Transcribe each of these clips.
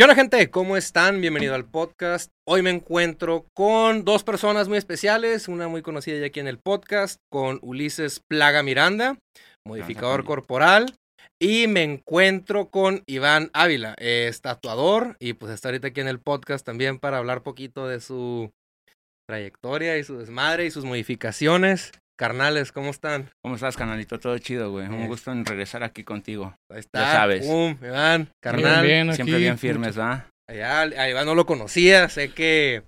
¿Qué onda gente? ¿Cómo están? Bienvenido al podcast. Hoy me encuentro con dos personas muy especiales, una muy conocida ya aquí en el podcast, con Ulises Plaga Miranda, modificador corporal, y me encuentro con Iván Ávila, es tatuador, y pues está ahorita aquí en el podcast también para hablar poquito de su trayectoria y su desmadre y sus modificaciones. Carnales, ¿cómo están? ¿Cómo estás, canalito? Todo chido, güey. Un Eh. gusto en regresar aquí contigo. Ahí está. Ya sabes. Pum, Iván, carnal. Bien, bien, Siempre aquí, bien firmes, ¿va? Allá, a Iván no lo conocía, sé que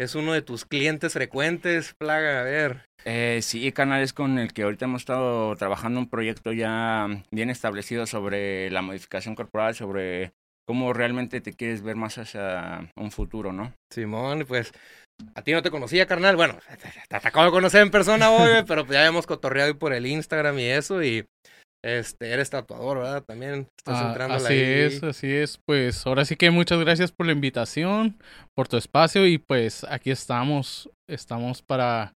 es uno de tus clientes frecuentes, plaga, a ver. Eh, sí, canal es con el que ahorita hemos estado trabajando un proyecto ya bien establecido sobre la modificación corporal, sobre cómo realmente te quieres ver más hacia un futuro, ¿no? Simón, pues a ti no te conocía, carnal. Bueno, te, te acabo de conocer en persona hoy, pero pues ya habíamos cotorreado por el Instagram y eso y este eres tatuador, ¿verdad? También estás Ah, entrando así ahí. es, así es. Pues ahora sí que muchas gracias por la invitación, por tu espacio y pues aquí estamos, estamos para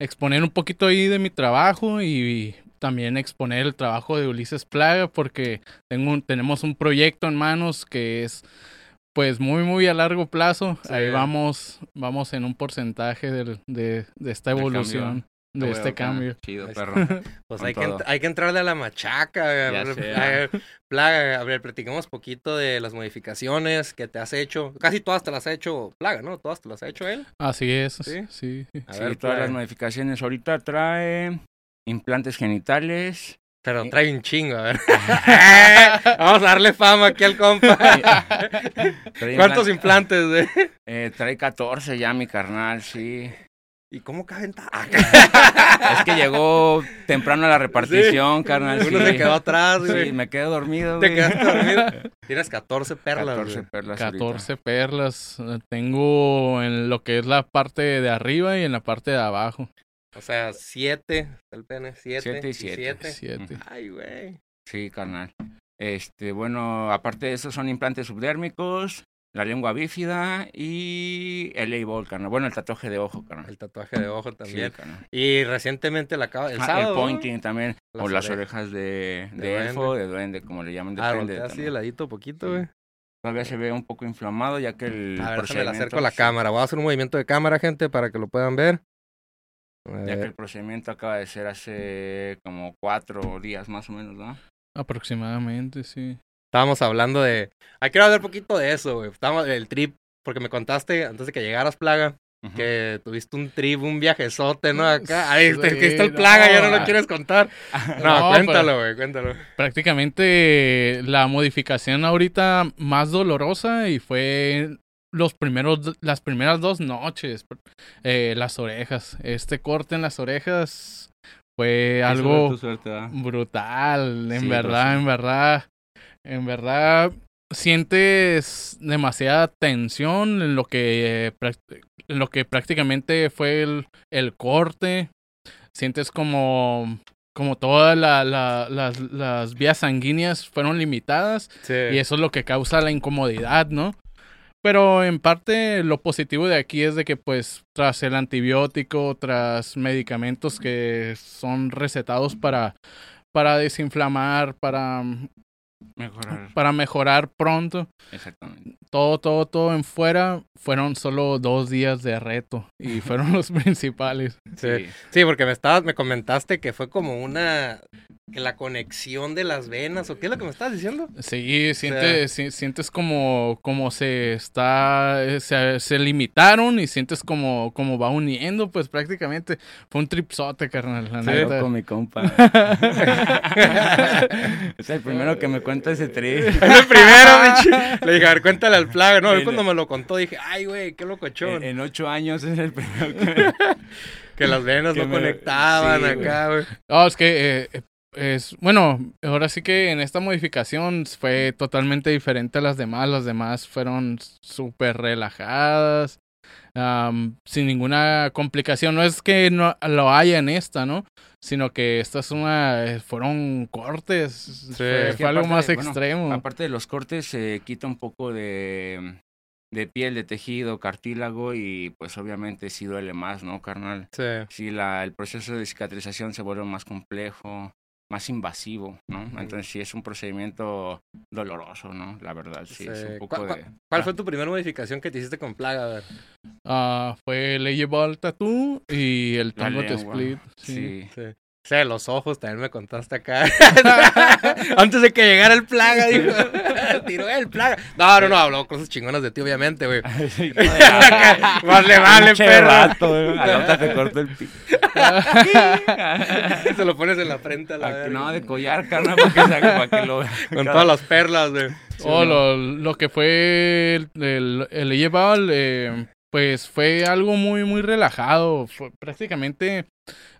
exponer un poquito ahí de mi trabajo y también exponer el trabajo de Ulises Plaga porque tengo tenemos un proyecto en manos que es pues muy muy a largo plazo. Sí. Ahí vamos, vamos en un porcentaje del- de, de esta evolución, de Güey, este cambio. Chido, perro. Pues hay que, todo. hay que entrarle a la machaca. Ya a plaga, a ver, platicamos poquito de las modificaciones que te has hecho. Casi todas te las ha hecho Plaga, ¿no? Todas te las ha hecho él. Así es, ¿Sí? sí. sí. A Sí, ver, todas plaga. las modificaciones. Ahorita trae implantes genitales. Pero trae un chingo, a ver. Vamos a darle fama aquí al compa. ¿Cuántos implan- implantes, güey? Eh, trae 14 ya, mi carnal, sí. ¿Y cómo caben tan- Es que llegó temprano a la repartición, carnal. Uno sí. se quedó atrás, güey. Sí, me quedé dormido, Te güey. quedaste dormido. Tienes 14 perlas, 14 güey. perlas ahorita. 14 perlas. Tengo en lo que es la parte de arriba y en la parte de abajo. O sea, 7, el pene, 7 Siete y siete. 7. Siete. Ay, güey. Sí, carnal. Este, bueno, aparte de eso son implantes subdérmicos, la lengua bífida y el A-ball, carnal. Bueno, el tatuaje de ojo, carnal. El tatuaje de ojo Sí, también. carnal. Y recientemente la acaba el Ah, sábado. el pointing también, Las o las orejas. orejas de, De de, elfo, de duende, como le llaman, Ah, depende. voltea así de también. ladito poquito, Sí. güey. Todavía se ve un poco inflamado, ya que el A ver, déjame le procedimiento... acerco la sí, cámara. Voy a hacer un movimiento de cámara, gente, para que lo puedan ver. Ya que ver. el procedimiento acaba de ser hace como cuatro días más o menos, ¿no? Aproximadamente, sí. Estábamos hablando de. Hay que hablar un poquito de eso, güey. Estábamos del trip, porque me contaste antes de que llegaras, Plaga, que tuviste un trip, un viajezote, ¿no? Acá. Sí, este- que está el Plaga, ya no lo no. quieres contar. No, No, cuéntalo, güey, cuéntalo. Prácticamente la modificación ahorita más dolorosa y fue los primeros, las primeras dos noches, eh, las orejas. Este corte en las orejas fue Eso algo... brutal, en Sí, verdad, pues, sí. en verdad, en verdad sientes demasiada tensión en lo que, eh, en lo que prácticamente fue el, el corte, sientes como, como todas la- la- las, las vías sanguíneas fueron limitadas Sí. y eso es lo que causa la incomodidad, ¿no? Pero en parte lo positivo de aquí es de que pues tras el antibiótico, tras medicamentos que son recetados para, para desinflamar, para, Mejorar, para mejorar pronto, exactamente. todo, todo, todo en fuera, fueron solo dos días de reto y fueron los principales. Sí. Sí, porque me estabas, me comentaste que fue como una que la conexión de las venas, o qué es lo que me estabas diciendo? Sí, sientes, si- sientes como, como se está, se, se limitaron y sientes como, como va uniendo, pues prácticamente fue un tripsote, carnal. La neta. loco mi compa. es el primero que me cuenta ese. Es el primero, bicho. Le dije, a ver, cuéntale al plaga. No, él El- cuando me lo contó dije, ay, güey, qué En, locochón. en ocho años es el primero que que las venas que no me- conectaban sí, acá, güey. No, es que eh, eh, es, bueno, ahora sí que en esta modificación fue totalmente diferente a las demás. Las demás fueron súper relajadas, am, sin ninguna complicación. No es que no lo haya en esta, ¿no? Sino que esta es una, fueron cortes, fue, es que fue algo aparte, más extremo. Aparte de los cortes, se quita un poco de, de piel, de tejido, cartílago y pues obviamente sí duele más, ¿no, carnal? Sí. Sí, la, el proceso de cicatrización se vuelve más complejo, más invasivo, ¿no? Entonces sí es un procedimiento doloroso, ¿no? La verdad, sí, es un poco ¿Cuál, de... cuál fue tu primera modificación que te hiciste con plaga? A ver. Ah, fue Layable Tattoo y el Tango Split. Sí. Sí. Sí. Sí, los ojos también me contaste acá. Antes de que llegara el plaga, dijo. Tiró el plaga. No, no, no, habló cosas chingonas de ti, obviamente, güey. Más le vale, Pinche perro. vato, güey. A la otra te corto el pi... Se lo pones en la frente a la verga. No, de collar, carnal, para que, saque- para que lo vea. Con todas las perlas, güey. Oh, lo, lo que fue el, el, el Layable, eh, pues fue algo muy, muy relajado. Fue prácticamente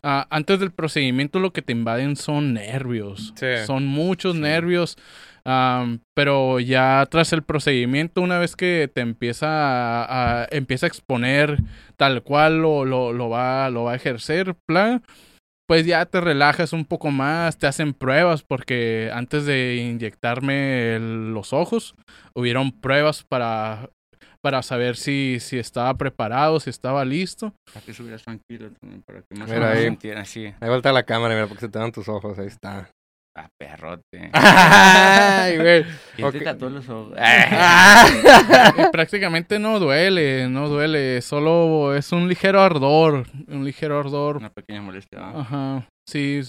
ah, antes del procedimiento lo que te invaden son nervios. Sí. Son muchos Sí. nervios. Am, pero ya tras el procedimiento, una vez que te empieza a, a- empieza a exponer tal cual lo, lo, lo va, lo va a ejercer, plan, pues ya te relajas un poco más, te hacen pruebas, porque antes de inyectarme el- los ojos, hubieron pruebas para, para saber si, si estaba preparado, si estaba listo. Para que estuvieras tranquilo también, para que más o Mira menos ahí. así. Ahí vuelta la cámara, mira, porque se te dan tus ojos. Ahí está. Ah, perrote. Ay, güey. ¿Quién te Ok. tatuó los ojos? Eh, prácticamente no duele, no duele, solo es un ligero ardor, un ligero ardor. Una pequeña molestia. ¿no? Ajá, sí,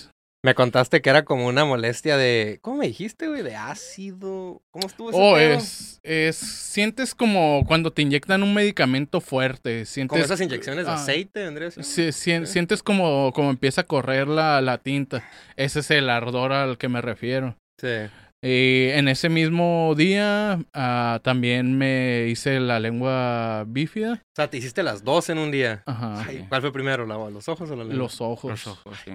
Me contaste que era como una molestia de. ¿Cómo me dijiste, güey? De ácido. ¿Cómo estuvo ese Oh, pedo? es, es, sientes como cuando te inyectan un medicamento fuerte, sientes, Como esas inyecciones de ah, aceite, Andrés. si- sientes como, como empieza a correr la, la tinta, ese es el ardor al que me refiero. Sí. Y en ese mismo día ah, también me hice la lengua bífida, O sea, te hiciste las dos en un día. ajá, Ay, ¿Cuál fue primero? ¿La- ¿Los ojos o la lengua? los ojos. Los ojos, sí.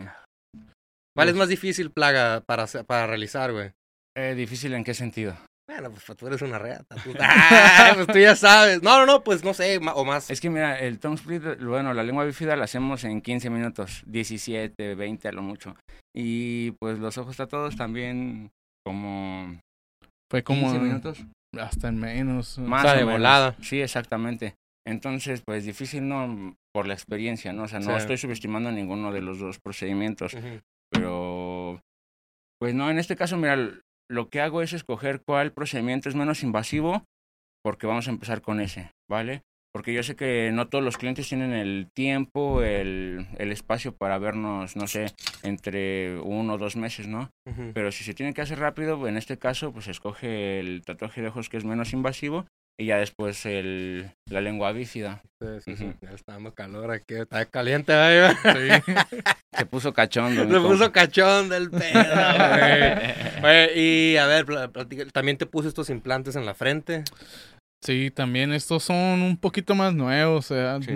¿Cuál es más difícil, plaga, para, para realizar, güey? Eh, ¿Difícil en qué sentido? Bueno, pues tú eres una reata. Tú, Ah, pues tú ya sabes. No, no, no, pues no sé, o más. Es que mira, el tongue split, bueno, la lengua bífida la hacemos en 15 minutos, 17, 20 a lo mucho. Y pues los ojos tatuados también como Fue como 15 minutos. hasta en menos. Más sea, o de menos. volada. Sí, exactamente. Entonces, pues difícil no por la experiencia, ¿no? O sea, no Sí. estoy subestimando ninguno de los dos procedimientos, Ujú. Pero pues no, en este caso, mira, lo que hago es escoger cuál procedimiento es menos invasivo, porque vamos a empezar con ese, ¿vale? Porque yo sé que no todos los clientes tienen el tiempo, el, el espacio para vernos, no sé, entre uno o dos meses, ¿no? Pero si se tiene que hacer rápido, en este caso, pues escoge el tatuaje de ojos que es menos invasivo y ya después el, la lengua bífida. Sí, sí, sí. Ujú. Ya está dando calor aquí. Está caliente, güey. Se puso cachondo. Se puso cachón del pedo, güey. Oye, y a ver, también te puse estos implantes en la frente. Sí, también estos son un poquito más nuevos. Sí.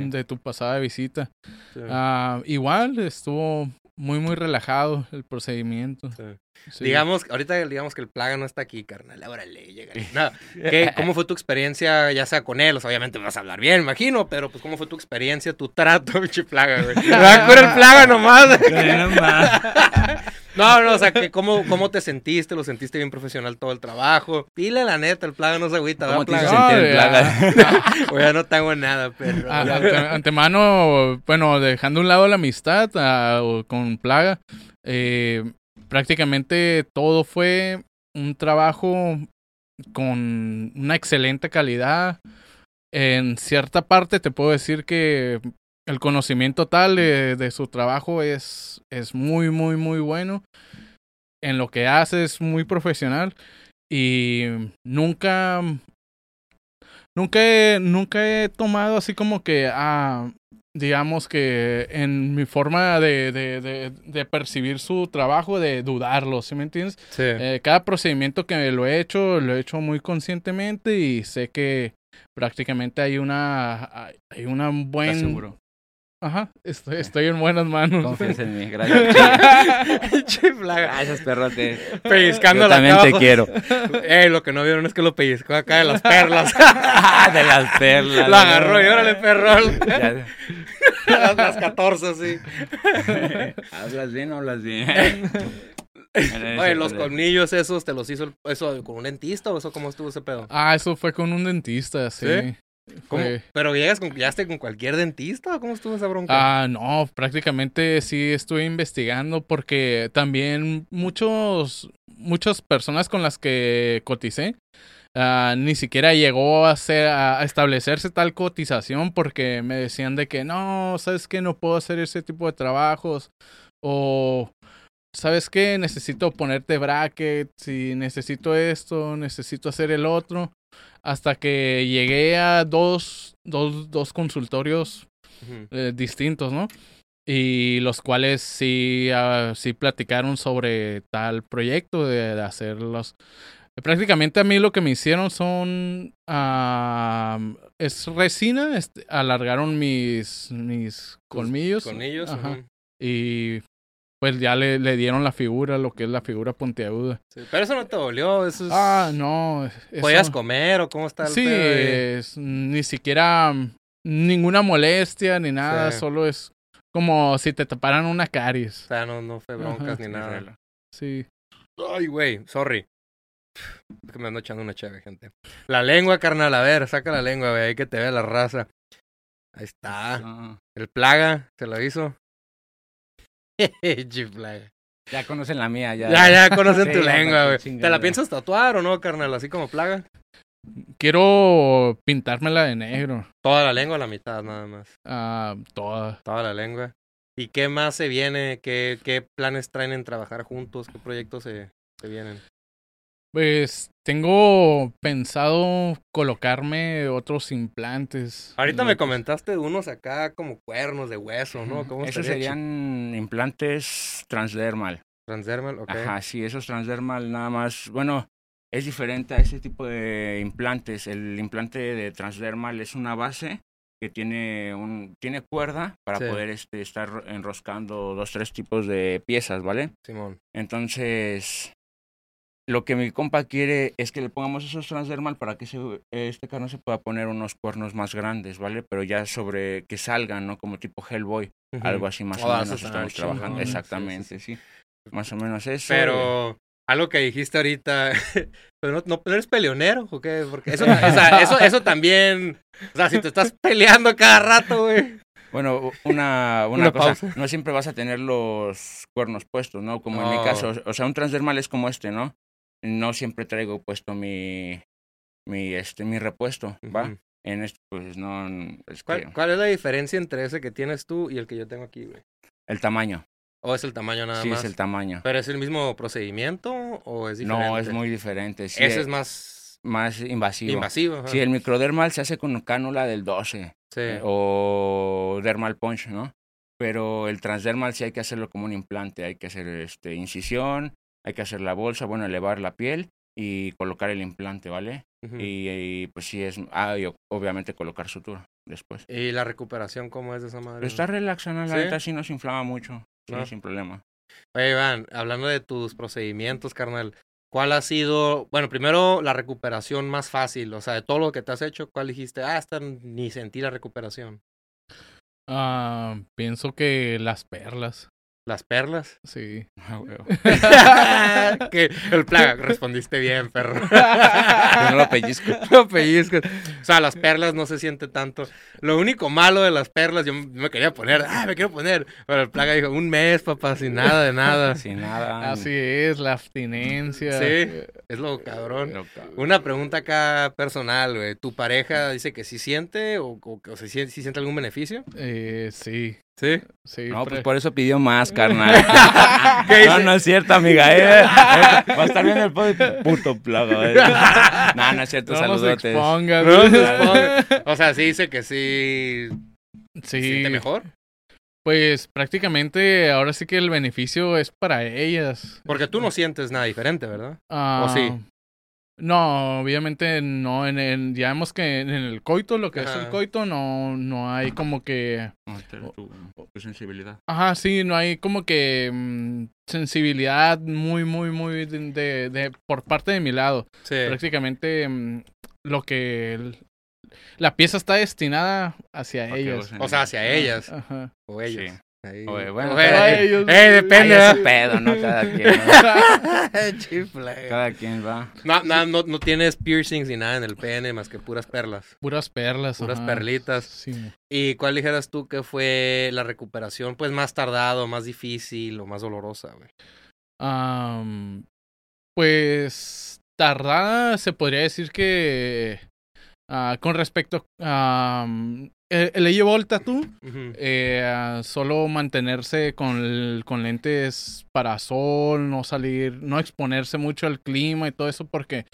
de tu pasada visita. Sí. Ah, igual estuvo muy, muy relajado el procedimiento. Sí. Sí. Digamos, ahorita digamos que el plaga no está aquí, carnal. Órale, llega. No, ¿qué- ¿Cómo fue tu experiencia, ya sea con él? O sea, obviamente vas a hablar bien, imagino, pero pues ¿cómo fue tu experiencia, tu trato, pinche plaga, güey? Me va a curar el plaga nomás. No, no, o sea, que cómo, ¿cómo te sentiste? ¿Lo sentiste bien profesional todo el trabajo? Dile la neta, el plaga no se agüita, ¿Cómo ¿verdad, te sentir el plaga? Güey, ya no tengo nada, perro. A- ante- antemano, bueno, dejando a un lado la amistad ah, con Plaga, eh, prácticamente todo fue un trabajo con una excelente calidad. En cierta parte te puedo decir que el conocimiento tal de, su trabajo es, es muy, muy, muy bueno. En lo que hace es muy profesional y nunca Nunca nunca he tomado así como que, ah, digamos que en mi forma de, de, de, de percibir su trabajo, de dudarlo, ¿sí me entiendes? Sí. Eh, cada procedimiento que lo he hecho, lo he hecho muy conscientemente y sé que prácticamente hay una, hay una ¿Estás buen... Ajá, estoy, estoy en buenas manos. Confías en mí, gracias. Pinche plaga. Gracias, perrote. Pellizcando Yo la también te quiero. Eh, lo que no vieron es que lo pellizcó acá de las perlas. Ah, de las perlas. lo agarró y órale, perrol. Ya- las, las 14, así. ¿Hablas bien o hablas bien? Oye, los colmillos esos, ¿te los hizo el- eso con un dentista o eso cómo estuvo ese pedo? Ah, eso fue con un dentista, sí. ¿Sí? ¿Cómo? Fue- ¿Pero llegas con, llegaste con cualquier dentista o cómo estuvo esa bronca? Ah, no, prácticamente sí estuve investigando porque también muchos, muchas personas con las que coticé, ah, ni siquiera llegó a, hacer, a establecerse tal cotización porque me decían de que no, sabes que no puedo hacer ese tipo de trabajos o sabes que necesito ponerte brackets y necesito esto, necesito hacer el otro. Hasta que llegué a dos, dos, dos consultorios eh, distintos, ¿no? Y los cuales sí, ah, sí platicaron sobre tal proyecto de, de hacerlos. Prácticamente a mí lo que me hicieron son ah, es resina, este, alargaron mis mis colmillos, Con ellos. ajá, y pues ya le, le dieron la figura, lo que es la figura puntiaguda. Sí, Pero eso no te dolió, eso es... Ah, no. eso- ¿Podías comer o cómo está el Sí, es, ni siquiera mm, ninguna molestia ni nada, Sí. solo es como si te taparan una O caries. sea, no, no fue broncas Ajá. ni nada. Sí. Ay, güey, sorry. Es que me ando echando una chévere, gente. La lengua, carnal, a ver, saca la lengua, güey, ahí que te vea la raza. Ahí está. Ah, El plaga, se lo hizo. Jeje, plaga. ya conocen la mía, ya. Ya, ya conocen Sí, tu lengua, güey. ¿Te la piensas tatuar o no, carnal? Así como plaga. Quiero pintármela de negro. Toda la lengua, la mitad nada más. ah, toda. Toda la lengua. ¿Y qué más se viene? ¿Qué, qué planes traen en trabajar juntos? ¿Qué proyectos se, se vienen? Pues tengo pensado colocarme otros implantes. Ahorita me comentaste unos acá como cuernos de hueso, ¿no? ¿Cómo Esos serían implantes transdermal. Transdermal, ok. Ajá, sí, esos transdermal nada más. Bueno, es diferente a ese tipo de implantes. El implante de transdermal es una base que tiene un tiene cuerda para Sí. poder este, estar enroscando dos tres tipos de piezas, ¿vale? Simón. Entonces, lo que mi compa quiere es que le pongamos esos transdermal para que se- este carno se pueda poner unos cuernos más grandes, ¿vale? Pero ya sobre que salgan, ¿no? Como tipo Hellboy, algo así más Oh, o menos estamos chingón, trabajando. sí, sí, Exactamente, sí, Más o menos eso. Pero algo que dijiste ahorita, pero no, no, ¿no eres peleonero o qué? Porque eso, o sea, eso, eso también, o sea, si te estás peleando cada rato, güey. Bueno, una, una, Una cosa, pausa. no siempre vas a tener los cuernos puestos, ¿no? Como en mi caso, o sea, un transdermal es como este, ¿no? No siempre traigo puesto mi, mi, este, mi repuesto, ¿va? En esto, pues no, es que ¿Cuál, cuál es la diferencia entre ese que tienes tú y el que yo tengo aquí, güey? el tamaño, ¿O es el tamaño nada sí más? es el tamaño. ¿Pero es el mismo procedimiento o es diferente? No, es muy diferente, sí, Ese es es más más invasivo. invasivo. ajá. Sí, el microdermal se hace con cánula del 12 Sí. eh, o dermal punch, ¿no? Pero el transdermal sí hay que hacerlo como un implante, hay que hacer este incisión, hay que hacer la bolsa, bueno, elevar la piel y colocar el implante, ¿vale? Y, y, pues sí es, ah, y obviamente colocar sutura después. ¿Y la recuperación cómo es de esa madre? Pero está relaxando, la ¿Sí? neta sí no se inflama mucho, sí, No. sin problema. Oye, Iván, hablando de tus procedimientos, carnal, ¿cuál ha sido, bueno, primero la recuperación más fácil? O sea, de todo lo que te has hecho, ¿cuál dijiste? Ah, esta ni sentí la recuperación. Ah, pienso que las perlas. Las perlas. Sí. Ah, huevo. que el plaga, respondiste bien, perro. Yo no lo pellizco. No pellizcos. O sea, las perlas no se siente tanto. Lo único malo de las perlas, yo me quería poner, ah, me quiero poner. Pero el plaga dijo, un mes, papá, sin nada de nada. Sin nada. Así es, la abstinencia. Sí. Es lo cabrón. Pero, cabrón. Una pregunta acá personal, güey. ¿Tu pareja dice que sí siente o, o, o si, si siente algún beneficio? Eh, sí, Sí. sí. No, pre- pues por eso pidió más, carnal. ¿Qué no, no es cierto, amiga. eh. Va a estar viendo el podcast. Puto plaga. eh. No, no es cierto, no nos saludotes. expongas. No se. O sea, sí dice que sí sí, siente mejor. pues prácticamente ahora sí que el beneficio es para ellas. Porque tú no sientes nada diferente, ¿verdad? Ah, sí? No, obviamente no. En el, ya vemos que en el coito, lo que es el coito, no, no hay como que. No, tu, tu sensibilidad. Ajá, sí, no hay como que mm, sensibilidad muy, muy, muy de, de- de- por parte de mi lado. Sí. Prácticamente mm, lo que el- la pieza está destinada hacia gocen. O sea, hacia ellas Ajá. o ellos. Sí. Ahí. bueno, eh, depende. Ahí pedo, ¿no? Cada quien. Chifle. Cada quien va. No, no, no, no, tienes piercings ni nada en el pene más que puras perlas. Puras perlas. Puras perlitas. Sí. ¿Y cuál dijeras tú que fue la recuperación pues más tardado, más difícil o más dolorosa, güey? pues tardada se podría decir que uh, con respecto a eh, le llevó el tatú. eh, solo mantenerse con, con lentes para sol, no salir, no exponerse mucho al clima y todo eso, porque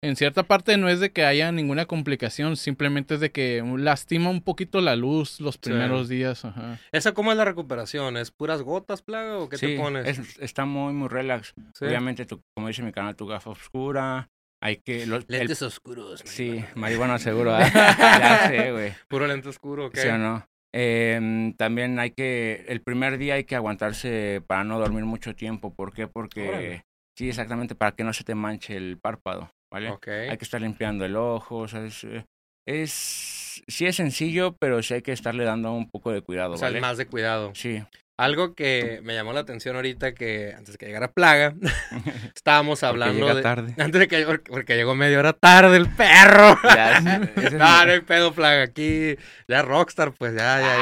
en cierta parte no es de que haya ninguna complicación, simplemente es de que lastima un poquito la luz los primeros días. Ajá. ¿Esa cómo es la recuperación? ¿Es puras gotas, plaga, o qué te pones? está muy, muy relax. Obviamente, como dice mi canal, tu gafa oscura, hay que... Los, lentes oscuros. Sí, marihuana seguro. ya sé, güey. Puro lente oscuro, ¿ok? Sí o no. Eh, también hay que... El primer día hay que aguantarse para no dormir mucho tiempo. ¿Por qué? Porque... Sí, exactamente, para que no se te manche el párpado, ¿vale? Ok. Hay que estar limpiando el ojo, o sea, es... Eh, es sí es sencillo, pero sí hay que estarle dando un poco de cuidado, o sea, ¿vale? más de cuidado. Sí. Algo que me llamó la atención ahorita que antes de que llegara Plaga, estábamos hablando de tarde. antes de que porque llegó media hora tarde el perro. Ya, no, no hay pedo Plaga aquí, ya Rockstar pues ya ya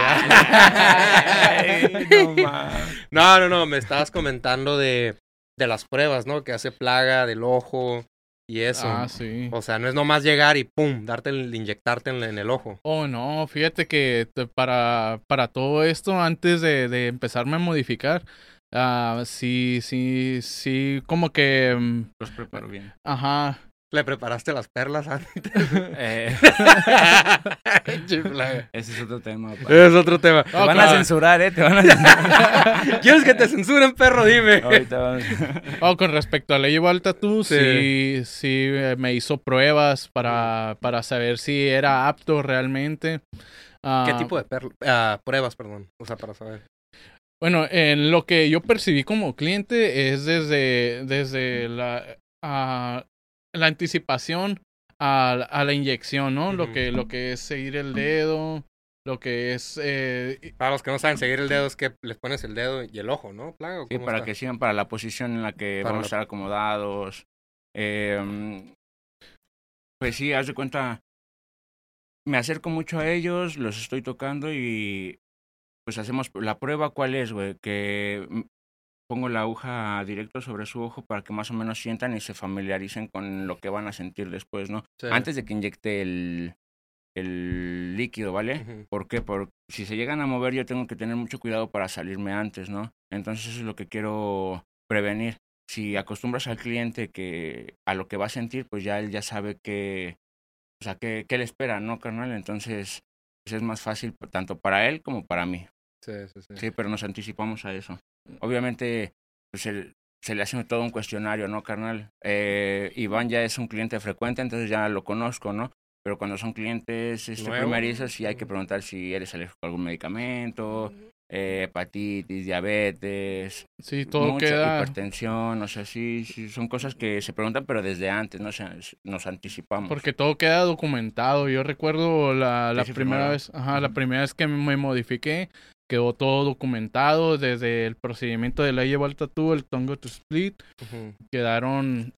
ya. no, no, no, me estabas comentando de de las pruebas, ¿no? Que hace Plaga del ojo, y eso. Ah, sí. O sea, no es nomás llegar y pum, darte el, inyectarte en, el ojo. Oh, no, fíjate que para, para todo esto, antes de, de empezarme a modificar, uh, sí, sí, sí, como que... Mm, Los preparo bien. Ajá. ¿Le preparaste las perlas antes? eh. Ese es otro tema. Ese es otro tema. te van a censurar, ¿eh? Te van a censurar. ¿Quieres que te censuren, perro? Dime. oh, con respecto a la llevo al tatú, sí. sí, eh, me hizo pruebas para, para saber si era apto realmente. ¿Qué tipo de uh, pruebas, perdón? O sea, para saber. Bueno, en lo que yo percibí como cliente es desde, desde la, uh, la anticipación a, a la inyección, ¿no? Lo que lo que es seguir el dedo, lo que es eh... para los que no saben seguir el dedo es que les pones el dedo y el ojo, ¿no? sí, para que sigan para la posición en la que vamos a estar acomodados. Eh, pues sí, haz de cuenta, me acerco mucho a ellos, los estoy tocando y pues hacemos la prueba. ¿Cuál es, güey? Que pongo la aguja directo sobre su ojo para que más o menos sientan y se familiaricen con lo que van a sentir después, ¿no? Antes de que inyecte el, el líquido, ¿vale? ¿Por qué? Porque si se llegan a mover yo tengo que tener mucho cuidado para salirme antes, ¿no? Entonces eso es lo que quiero prevenir. Si acostumbras al cliente que a lo que va a sentir, pues ya él ya sabe que, o sea, qué, qué le espera, ¿no, carnal? Entonces pues es más fácil tanto para él como para mí. Sí, sí, sí. Sí, pero nos anticipamos a eso. Obviamente, pues se le hace todo un cuestionario, ¿no, carnal? Eh, Iván ya es un cliente frecuente, entonces ya lo conozco, ¿no? Pero cuando son clientes este, primerizos, sí hay que preguntar si eres alérgico a algún medicamento, eh, hepatitis, diabetes, sí, todo queda... hipertensión, o sea, sí, sí, son cosas que se preguntan, pero desde antes, ¿no? nos anticipamos. Porque todo queda documentado. Yo recuerdo la, la primera vez, ajá, la primera vez que me modifiqué, quedó todo documentado desde el procedimiento de la lleva al tatú, el tongo to split. Quedaron.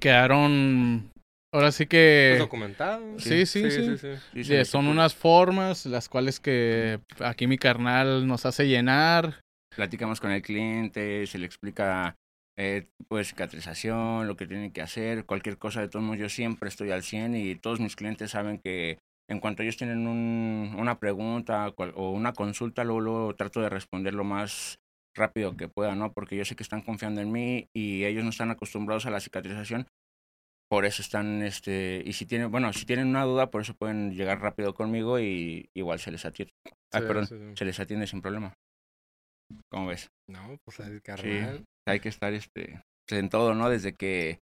Quedaron. Ahora sí que. documentado. Sí, sí, sí. son unas formas las cuales que aquí mi carnal nos hace llenar. Platicamos con el cliente, se le explica eh, pues cicatrización, lo que tiene que hacer, cualquier cosa de todos modos yo siempre estoy al 100 y todos mis clientes saben que en cuanto ellos tienen un, una pregunta o una consulta, luego, trato de responder lo más rápido que pueda, ¿no? Porque yo sé que están confiando en mí y ellos no están acostumbrados a la cicatrización. Por eso están, este, y si tienen, bueno, si tienen una duda, por eso pueden llegar rápido conmigo y igual se les atiende. Ah, perdón, se les atiende sin problema. ¿Cómo ves? No, pues carnal. hay que estar, este, en todo, ¿no? Desde que,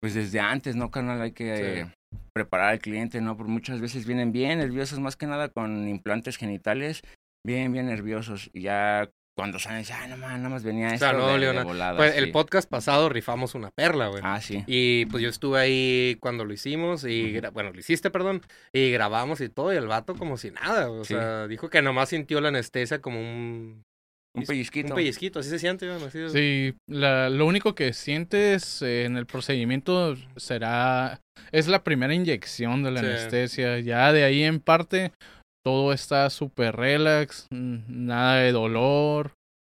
pues desde antes, ¿no, carnal? Hay que preparar al cliente, ¿no? Porque muchas veces vienen bien nerviosos, más que nada con implantes genitales, bien, bien nerviosos. Y ya cuando salen, ah, no más, nada más venía O esto sea, no de- dolió de nada. volada, Pues sí. el podcast pasado rifamos una perla, güey. Ah, sí. Y pues yo estuve ahí cuando lo hicimos y, bueno, lo hiciste, perdón, y grabamos y todo, y el vato como si nada, o Sí. sea, dijo que nomás sintió la anestesia como un, Un pellizquito. un pellizquito, así se siente, así es. Sí, la, lo único que sientes eh, en el procedimiento será, es la primera inyección de la Sí. anestesia. Ya de ahí en parte, todo está súper relax, mm, nada de dolor,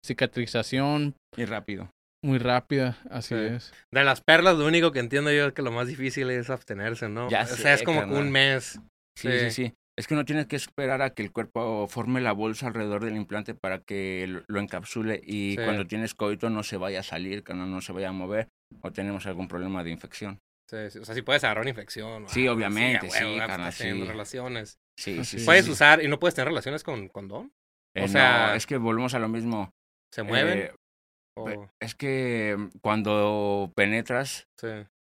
cicatrización Y rápido. muy rápida, así Sí. es. De las perlas, lo único que entiendo yo es que lo más difícil es abstenerse, ¿no? Ya o sea, es sé, como que carnal. un mes. Sí, sí, sí. Es que uno tiene que esperar a que el cuerpo forme la bolsa alrededor del implante para que lo, lo encapsule y Sí. cuando tienes coito no se vaya a salir, que no, no se vaya a mover o tenemos algún problema de infección. Sí, sí, O sea, si puedes agarrar una infección. o Sí, algo, obviamente, sí, huevo, teniendo sí. relaciones. Sí, sí, es. sí, Puedes sí. usar y no puedes tener relaciones con condón. Eh, o sea- no, es que volvemos a lo mismo. ¿Se mueven? Eh, o- es que mm, cuando penetras sí.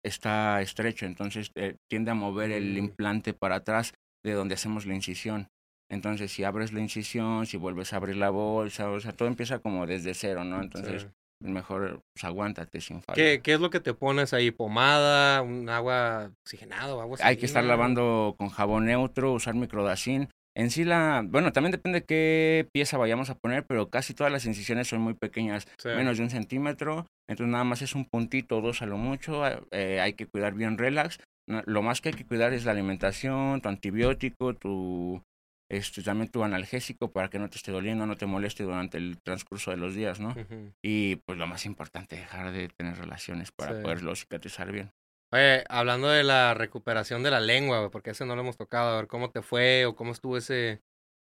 está estrecho, entonces eh, tiende a mover el Mm. implante para atrás de donde hacemos la incisión. Entonces, si abres la incisión, si vuelves a abrir la bolsa, o sea, todo empieza como desde cero, ¿no? Entonces, sí. Mejor pues, aguántate sin falta. ¿Qué, ¿Qué es lo que te pones ahí? ¿Pomada? ¿Un agua oxigenada agua Hay que estar lavando con jabón neutro, usar microdacin. En sí la, bueno, también depende qué pieza vayamos a poner, pero casi todas las incisiones son muy pequeñas, Sí. menos de un centímetro, entonces nada más es un puntito o dos a lo mucho, eh, hay que cuidar bien relax. Lo más que hay que cuidar es la alimentación, tu antibiótico, tu, este, también tu analgésico para que no te esté doliendo, no te moleste durante el transcurso de los días, ¿no? Y pues lo más importante, dejar de tener relaciones para Sí. poderlo cicatrizar bien. Oye, hablando de la recuperación de la lengua, porque ese no lo hemos tocado, a ver cómo te fue o cómo estuvo ese,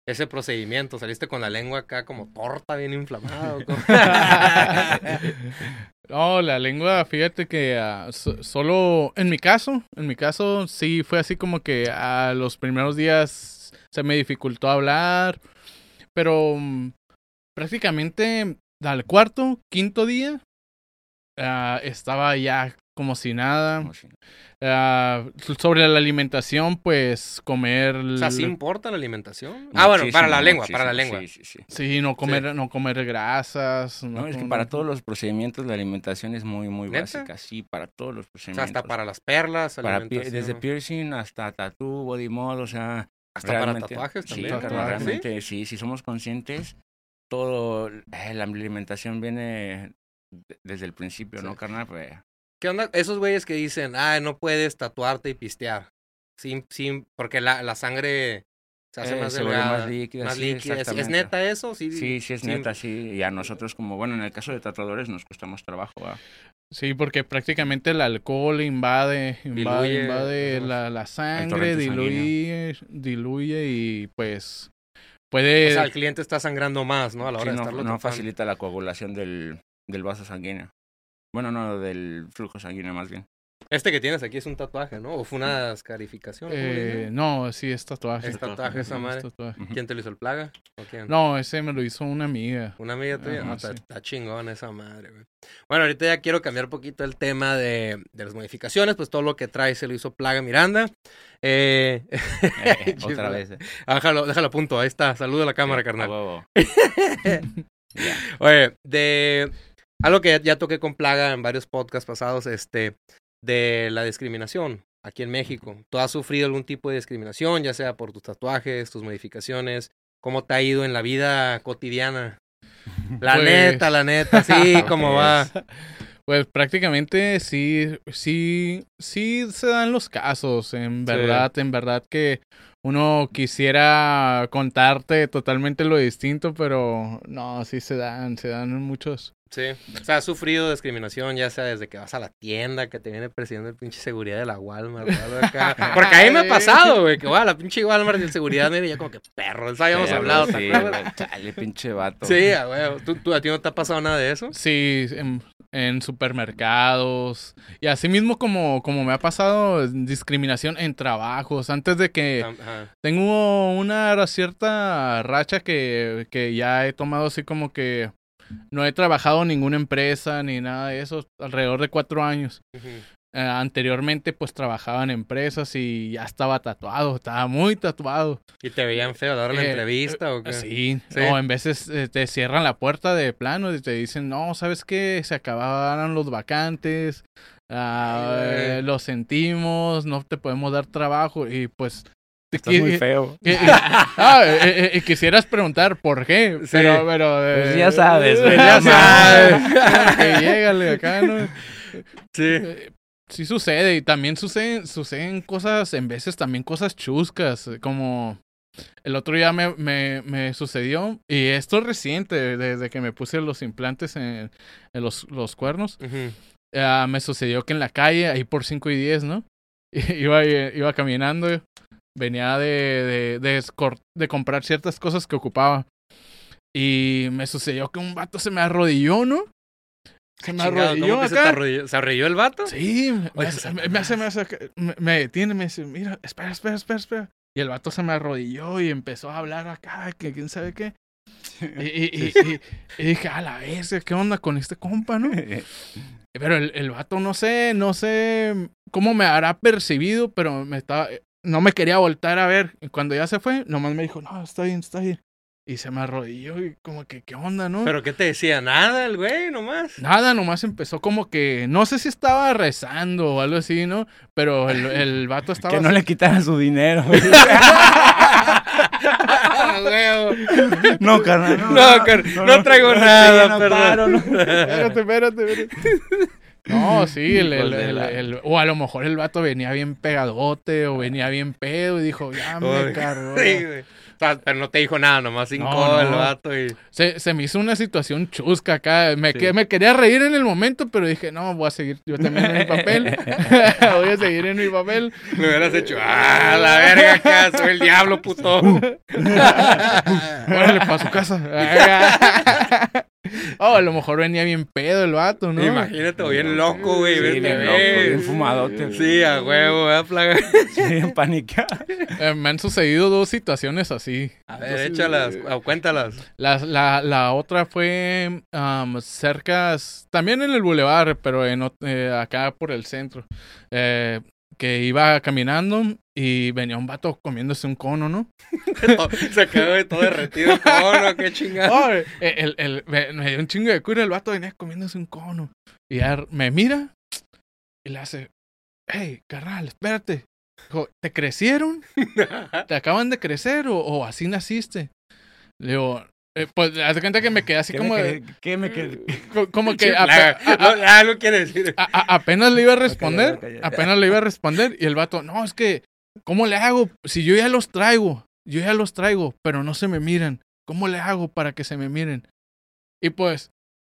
ese procedimiento. ¿Saliste con la lengua acá como torta bien inflamada? cómo? No, la lengua, fíjate que ah, so- solo en mi caso, en mi caso sí fue así como que a los primeros días se me dificultó hablar, pero mm, prácticamente al cuarto, quinto día ah, estaba ya como si nada. Como si- Ah, sobre la alimentación, pues comer o sea, ¿sí importa la alimentación? Ah, bueno, sí, para sí, la lengua, sí, para la sí, lengua. Sí, sí, sí. Sí, no comer, no comer grasas. No, es que para todos los procedimientos la alimentación es muy, muy ¿Neta? básica. Sí, para todos los O sea, procedimientos. hasta para las perlas, Para pi- desde piercing hasta tatú, body mod, o sea... Hasta para tatuajes sí, también. carnal, Tatuajes. ¿Sí? realmente, sí, si somos conscientes, todo, eh, la alimentación viene de- desde el principio, Sí. ¿no, carnal? Pues, ¿Qué onda? Esos güeyes que dicen, ah, no puedes tatuarte y pistear. Sin, sin, porque la, la sangre se hace Eh, más se delgada. más líquida, sí, líquida. ¿Es- ¿Es exactamente. neta eso? Sí, sí, sí es neta, sí. Y a nosotros como, bueno, en el caso de tatuadores nos cuesta más trabajo, ¿va? Sí, porque prácticamente el alcohol invade, invade, Diluye, invade ajá. la, la sangre, diluye, diluye y pues puede... O sea, el cliente está sangrando más, ¿no? A la hora Sí, de no, estarlo no facilita la coagulación del, del vaso sanguíneo. Bueno, no, del flujo sanguíneo más bien. Este que tienes aquí es un tatuaje, ¿no? O fue una escarificación. ¿cómo le eh, no, sí, es tatuaje. Es tatuaje esa es madre. tatuaje. ¿Quién te lo hizo el plaga? ¿O quién? No, ese me lo hizo una amiga. Una amiga tuya. Ajá, Ah, está, sí. está chingón esa madre, güey. Bueno, ahorita ya quiero cambiar un poquito el tema de, de las modificaciones. Pues todo lo que trae se lo hizo Plaga Miranda. Eh, Eh, otra vez. eh. ah, déjalo, déjalo a punto. Ahí está. Saluda a la cámara, carnal. huevo. Oye, de algo que ya, ya toqué con Plaga en varios podcasts pasados, este, de la discriminación aquí en México. ¿Tú has sufrido algún tipo de discriminación, ya sea por tus tatuajes, tus modificaciones? ¿Cómo te ha ido en la vida cotidiana? La Pues- neta, la neta, sí, ¿cómo va? Pues prácticamente sí, sí, sí se dan los casos, en Sí. verdad, en verdad que uno quisiera contarte totalmente lo distinto, pero no, sí se dan, se dan muchos. Sí. O sea, has sufrido discriminación, ya sea desde que vas a la tienda, que te viene persiguiendo el pinche seguridad de la Walmart. acá. Porque a mí me ha pasado, güey, que voy a la pinche Walmart y el seguridad me ya como que perro, eso habíamos hablado, sí, güey, Chale, pinche vato. Sí, huevo. ¿Tú, tú, ¿A ti no te ha pasado nada de eso? Sí, en, en supermercados y así mismo como, como me ha pasado discriminación en trabajos. Antes de que Ajá. tengo una cierta racha que, que ya he tomado así como que no he trabajado en ninguna empresa ni nada de eso, alrededor de cuatro años. Eh, anteriormente pues trabajaba en empresas y ya estaba tatuado, estaba muy tatuado. ¿Y te veían feo a la Eh, entrevista o qué? Sí, Sí. o en veces eh, te cierran la puerta de plano y te dicen, no, ¿sabes qué? Se acabaron los vacantes, eh, lo sentimos, no te podemos dar trabajo y pues... Estás muy feo. ah, quisieras preguntar por qué, Sí. pero, pero Pues eh, ya sabes, güey, ya sabes, que llégale acá, ¿no? Sí. Eh, Sí sucede y también suceden, suceden cosas, en veces también cosas chuscas, como el otro día me, me, me sucedió, y esto es reciente, desde que me puse los implantes en, en los, los cuernos, ah, me sucedió que en la calle, ahí por 5 y 10, ¿no? iba, iba caminando, venía de, de, de, comprar ciertas cosas que ocupaba, y me sucedió que un vato se me arrodilló, ¿no? Se me Chingado, arrodilló ¿cómo que se, acá. arrodilló? ¿Se arrodilló el vato? Sí, me, Oye, hace- me, me hace, me hace, me, me detiene, me dice, mira, espera, espera, espera, espera. Y el vato se me arrodilló y empezó a hablar acá, que quién sabe qué. Y, y, y, y- y dije, a la vez, ¿qué onda con este compa, no? Pero el, el vato no sé, no sé cómo me habrá percibido, pero me estaba, no me quería voltar a ver. Y cuando ya se fue, nomás me dijo, no, está bien, está bien. Y se me arrodilló y como que, ¿qué onda, no? ¿Pero qué te decía? Nada, el güey, nomás. Nada, nomás empezó como que, no sé si estaba rezando o algo así, ¿no? Pero el, el vato estaba... Que no le quitaran su dinero. Ah, no, carnal. No, No, car- no traigo nada, perdón. paro, no. Espérate, espérate, espérate. No, sí, el, el- el- el- o a lo mejor el vato venía bien pegadote o venía bien pedo y dijo, ya me cargó. sí. O sea, pero no te dijo nada, nomás hincó No, el no. vato y... Se, se me hizo una situación chusca acá. Me, Sí. que- me quería reír en el momento, pero dije, no, voy a seguir yo también en mi papel. voy a seguir en mi papel. Me hubieras hecho, ¡ah, la verga acá! Soy el diablo, puto. Órale, para su casa. Oh, a lo mejor venía bien pedo el vato, ¿no? Imagínate, o bien loco, güey. Sí, bien loco, bien fumadote. Sí, a huevo, ¿verdad, plaga? Sí, bien paniqueado. Eh, me han sucedido dos situaciones así. A ver, échalas, o cuéntalas. La, la, la otra fue am, cerca, también en el bulevar, pero en, eh, acá por el centro. Que iba caminando y venía un vato comiéndose un cono, ¿no? Se quedó de todo derretido el cono, qué chingado. Oh, el, el- el- me, me dio un chingo de cura, el vato venía comiéndose un cono. Y ya me mira y le hace, hey, carnal, espérate. Dijo, ¿te crecieron? ¿Te acaban de crecer o, o así naciste? Le digo, eh, pues, haz de cuenta que me quedé así ¿Qué como, me de- ¿Qué me quedé? co- como que ah, quiere decir. a- a- apenas le iba a responder, apenas le iba a responder y el vato, no, es que, ¿cómo le hago? Si yo ya los traigo, yo ya los traigo, pero no se me miran. ¿Cómo le hago para que se me miren? Y pues,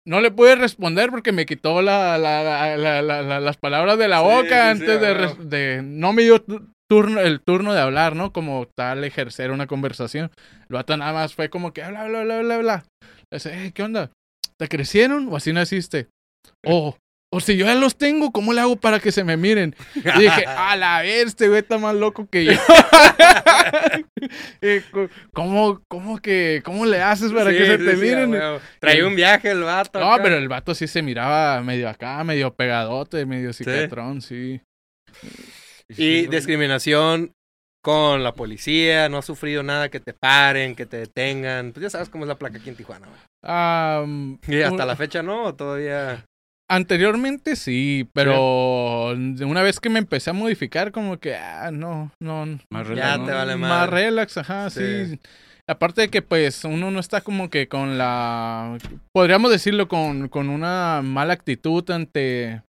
no le pude responder porque me quitó la, la- la- la- la- la- las palabras de la boca sí, sí, antes de, de- No me dio turno, el turno de hablar, ¿no? Como tal, ejercer una conversación. El vato nada más fue como que, bla, bla, bla, bla, bla. Le dice, "Hey, ¿qué onda? ¿Te crecieron o así naciste? O, o si yo ya los tengo, ¿cómo le hago para que se me miren? Y dije, a la vez, este güey está más loco que yo. ¿Cómo, cómo que, cómo le haces para Sí, que se sí, te sí, miren? Traía un viaje el vato. no, acá. pero el vato sí se miraba medio acá, medio pegadote, medio cicatrón, sí. Y discriminación con la policía, no has sufrido nada que te paren, que te detengan. Pues ya sabes cómo es la placa aquí en Tijuana. güey. Ah, Y hasta un- la fecha no, ¿O todavía. Anteriormente sí, pero de una vez que me empecé a modificar, como que, ah, no, no. Más Ya relax, ¿no? te vale Más madre. relax, ajá, sí. Sí. Aparte de que, pues, uno no está como que con la. Podríamos decirlo con, con una mala actitud ante.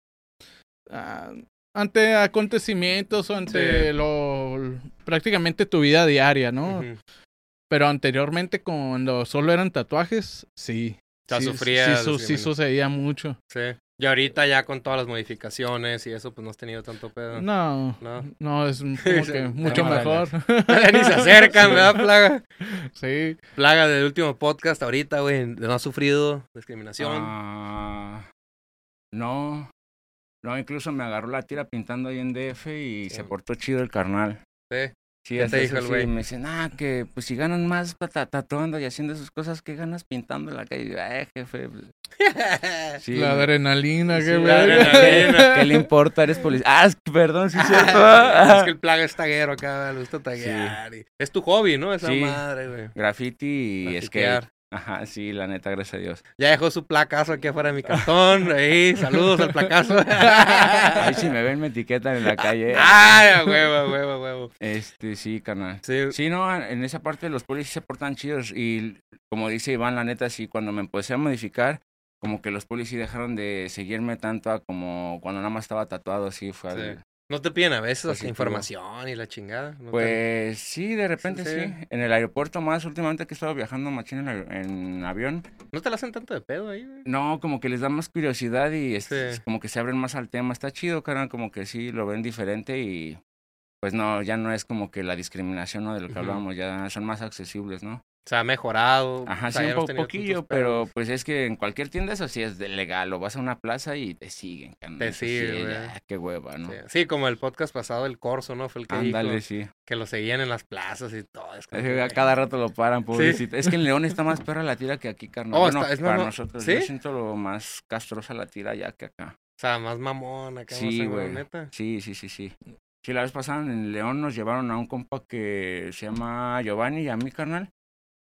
ah, ante acontecimientos o ante Sí. lo. prácticamente tu vida diaria, ¿no? Pero anteriormente, cuando solo eran tatuajes, sí. Sea, sí, sufrías sí, su- sí sucedía mucho. Sí. Y ahorita ya con todas las modificaciones y eso, pues no has tenido tanto pedo. No, No. no, es como que mucho mejor. Ni se acercan, ¿verdad, Plaga? sí. Plaga del último podcast ahorita, güey. No has sufrido discriminación. Ah, no, no, incluso me agarró la tira pintando ahí en DF y Sí. se portó chido el carnal. Sí. Sí, ¿Qué te dijo güey? me dicen, ah, que pues si ganan más ta- tatuando y haciendo esas cosas que ganas pintando en la calle. Ay, jefe. pues, sí, la adrenalina, sí, qué la verga. adrenalina. ¿Qué le importa? Eres policía. Ah, perdón, sí cierto. es que el plaga es taguero acá, le gusta taguear. y- Es tu hobby, ¿no? Esa madre, güey. Graffiti y skate. Ajá, sí, la neta, gracias a Dios. Ya dejó su placazo aquí afuera de mi cartón. Ahí, saludos al placazo. Ahí si me ven me etiquetan en la calle. Ay, huevo, huevo, huevo. Este, sí, canal. Sí, Sí, no, en esa parte los polis se portan chidos y como dice Iván, la neta, sí, cuando me empecé a modificar, como que los polis sí dejaron de seguirme tanto a como cuando nada más estaba tatuado, así fue. Sí. No te piden a veces Positivo. información y la chingada. ¿No te- Pues sí, de repente Sí, sí, sí. En el aeropuerto más, últimamente que he estado viajando machín en, en avión, ¿No te la hacen tanto de pedo ahí, güey? no, como que les da más curiosidad y es, Sí. es como que se abren más al tema. Está chido, carnal, como que sí, lo ven diferente y pues no, ya no es como que la discriminación, ¿no? De lo que Ujú. hablábamos, ya son más accesibles, ¿no? O sea, ha mejorado. Ajá, o sea, sí, un po- poquillo, pero pues es que en cualquier tienda eso sí es de legal, o vas a una plaza y te siguen, carnal, Te sí siguen, ya, qué hueva, ¿no? Sí, sí, como el podcast pasado, el Corso, ¿no? Fue el que Ándale, dijo sí. que lo seguían en las plazas y todo. Es que, a cada rato lo paran, pobrecito. Es que en León está más perra la tira que aquí, carnal. Oh, bueno, está- es para nosotros, ¿sí? yo siento lo más castrosa la tira ya que acá. O sea, más mamón acá. Sí, güey. neta. Sí, sí, sí, sí. Sí, la vez pasada en León nos llevaron a un compa que se llama Giovanni y a mí, carnal.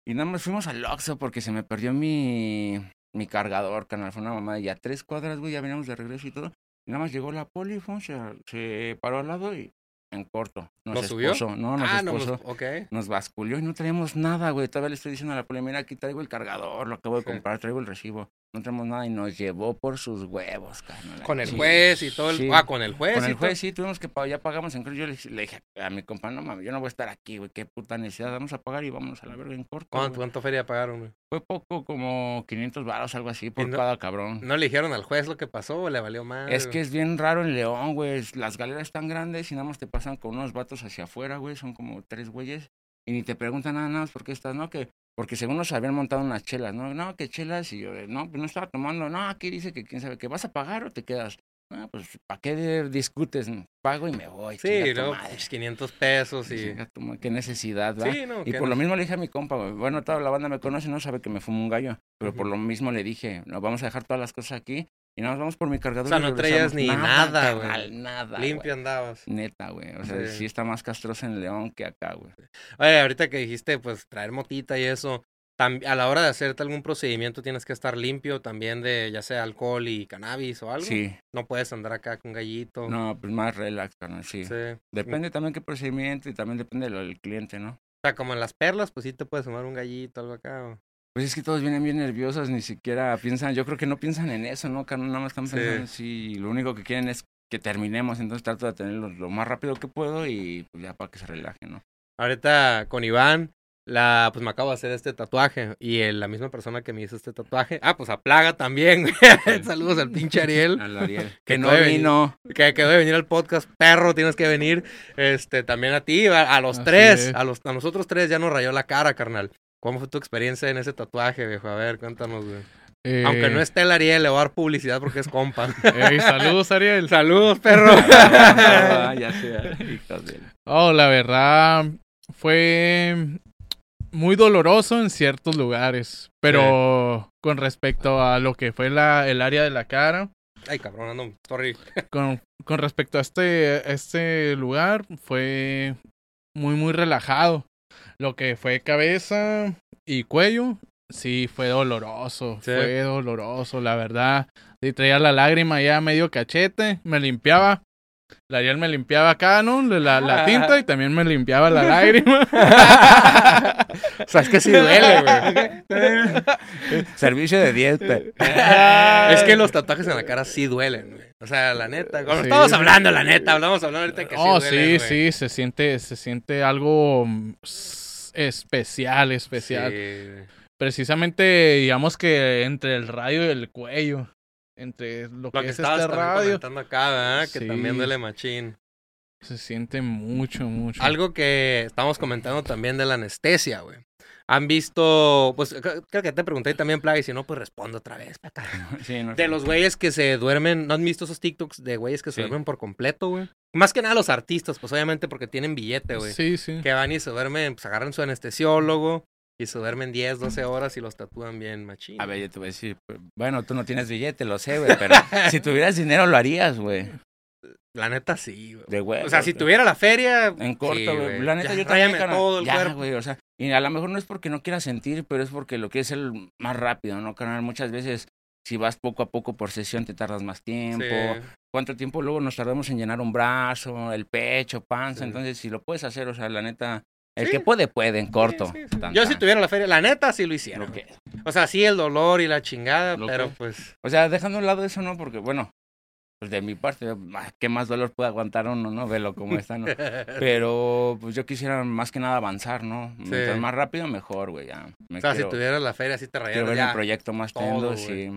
Y nada más fuimos al Oxxo porque se me perdió mi, mi cargador, carnal. Fue una mamada. Y a tres cuadras, güey, ya veníamos de regreso y todo. Y nada más llegó la poli, fue, se, se paró al lado y en corto. Nos ¿Lo subió? esposó. No, nos ah, no, esposó. pues, ok. Nos basculió y no traíamos nada, güey. Todavía le estoy diciendo a la poli, mira, aquí traigo el cargador, lo acabo de comprar, traigo el recibo. No traemos nada y nos llevó por sus huevos, carnal. Con el Sí. juez y todo el. Sí. Ah, con el juez. Con el juez sí, tuvimos que pagar, ya pagamos en corto. Yo le, le dije a mi compa, no mames, yo no voy a estar aquí, güey, qué puta necesidad, vamos a pagar y vámonos a la verga en corto. ¿Cuánto, cuánto feria pagaron, güey? Fue poco, como 500 baros, algo así, por no- cada cabrón. ¿No le dijeron al juez lo que pasó o le valió más? Es que es bien raro en León, güey. Las galeras están grandes y nada más te pasan con unos vatos hacia afuera, güey. Son como tres güeyes. Y ni te preguntan nada, nada más por qué estás, ¿no? Que, porque según nos habían montado unas chelas, ¿no? No, que chelas. Y yo, no, pues no estaba tomando. No, aquí dice que quién sabe, que vas a pagar o te quedas. Ah, pues, ¿para qué discutes? Pago y me voy. Sí, madre. pues, 500 pesos y. Qué necesidad, ¿verdad? Sí, no. Y por no- lo mismo le dije a mi compa, bueno, toda la banda me conoce, no sabe que me fumo un gallo, pero por lo mismo le dije, no, vamos a dejar todas las cosas aquí y nada más vamos por mi cargador. O sea, no traías regresamos". ni nada, güey. Nada, Limpio andabas. Neta, güey. O sea, Sí. sí. está más castroso en León que acá, güey. Oye, ahorita que dijiste, pues, traer motita y eso, a la hora de hacerte algún procedimiento tienes que estar limpio también de, ya sea alcohol y cannabis o algo. Sí. No puedes andar acá con gallito. No, pues más relax, carnal, sí. Sí. Depende también qué procedimiento y también depende de lo del cliente, ¿no? O sea, como en las perlas, pues sí te puedes fumar un gallito, algo acá. o- Pues es que todos vienen bien nerviosos, ni siquiera piensan, yo creo que no piensan en eso, ¿no? carnal? Nada más están Sí. pensando sí, lo único que quieren es que terminemos, entonces trato de tenerlo lo más rápido que puedo y pues ya para que se relajen, ¿no? Ahorita con Iván, la, pues me acabo de hacer este tatuaje. Y el- la misma persona que me hizo este tatuaje. Ah, pues a Plaga también, güey. Saludos al pinche Ariel. Al Ariel. Que que no venir. vino. Que quedó de venir al podcast, perro, tienes que venir. Este, también a ti, a, a los Así tres, es. a los, a nosotros tres ya nos rayó la cara, carnal. ¿Cómo fue tu experiencia en ese tatuaje, viejo? A ver, cuéntanos, güey. Eh, Aunque no esté el Ariel, le voy a dar publicidad porque es compa. ey, saludos, Ariel. Saludos, perro. Ah, ya sea, de... Oh, la verdad fue muy doloroso en ciertos lugares, pero con respecto a lo que fue la, el área de la cara, Ay, cabrón, ando, sorry. con, con respecto a este, este lugar, fue muy, muy relajado. Lo que fue cabeza y cuello, sí, fue doloroso. Sí. Fue doloroso, la verdad. Sí, traía la lágrima ya medio cachete, me limpiaba. La Ariel me limpiaba acá, ¿no? La, la tinta y también me limpiaba la lágrima. O sea, es que sí duele, güey. Servicio de 10, pe- Es que los tatuajes en la cara sí duelen, güey. O sea, la neta. Como Sí. estamos hablando, la neta. Hablamos hablando ahorita que Oh, sí, güey. sí, se siente, se siente algo mm, especial, especial. Sí. Precisamente, digamos que entre el radio y el cuello, entre lo, Lo que, que es este radio, comentando acá, ¿verdad? Que Sí. también duele machín. se siente mucho, mucho. Algo que estamos comentando también de la anestesia, güey. Han visto, pues creo que te pregunté también, Plaga, y si no, pues respondo otra vez. Sí, no de los güeyes que se duermen, ¿no han visto esos TikToks de güeyes que se duermen por completo, güey? Más que nada los artistas, pues obviamente porque tienen billete, güey. Sí, sí. Que van y se duermen, pues agarran su anestesiólogo y se duermen 10, 12 horas y los tatúan bien machín. A ver, yo te voy a decir, pues, bueno, tú no tienes billete, lo sé, güey, pero si tuvieras dinero lo harías, güey. La neta sí, güey. De güey. O sea, si tuviera la feria. En corto, sí, güey. La neta Ya, yo también. todo el ya, cuerpo. güey. O sea, y a lo mejor no es porque no quieras sentir, pero es porque lo quieres hacer más rápido, ¿no, carnal? Muchas veces, si vas poco a poco por sesión, te tardas más tiempo. Sí. ¿Cuánto tiempo luego nos tardamos en llenar un brazo, el pecho, panza? Sí. Entonces, si lo puedes hacer, o sea, la neta, el que puede, puede, en corto. Sí. Tan, Yo si tuviera la feria, la neta sí lo hiciera. Lo que- O sea, sí el dolor y la chingada, Lo pero que- pues. O sea, dejando a un lado eso, ¿no? Porque, bueno, pues de mi parte, ah, ¿qué más dolor puede aguantar uno, no? Velo cómo está, ¿no? Pero, pues yo quisiera más que nada avanzar, ¿no? Mientras más rápido, mejor, güey, ya. Me O sea, quiero, si tuvieras la feria, sí te quiero rayaras ver el proyecto más tendo, sí,